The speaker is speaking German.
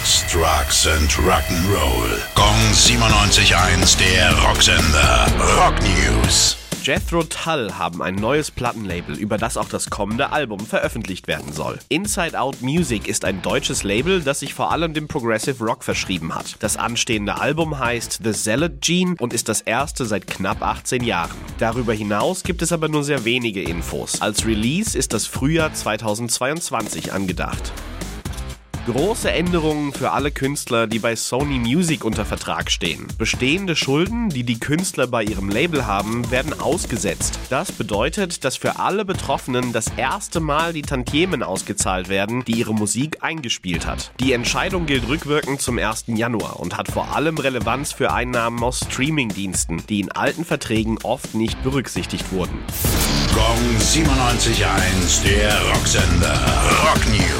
Sex, Drugs and Rock'n'Roll. Gong 97.1, der Rocksender. Rock News. Jethro Tull haben ein neues Plattenlabel, über das auch das kommende Album veröffentlicht werden soll. Inside Out Music ist ein deutsches Label, das sich vor allem dem Progressive Rock verschrieben hat. Das anstehende Album heißt The Zealot Gene und ist das erste seit knapp 18 Jahren. Darüber hinaus gibt es aber nur sehr wenige Infos. Als Release ist das Frühjahr 2022 angedacht. Große Änderungen für alle Künstler, die bei Sony Music unter Vertrag stehen. Bestehende Schulden, die die Künstler bei ihrem Label haben, werden ausgesetzt. Das bedeutet, dass für alle Betroffenen das erste Mal die Tantiemen ausgezahlt werden, die ihre Musik eingespielt hat. Die Entscheidung gilt rückwirkend zum 1. Januar und hat vor allem Relevanz für Einnahmen aus Streamingdiensten, die in alten Verträgen oft nicht berücksichtigt wurden. Gong 97.1, der Rocksender. Rock News.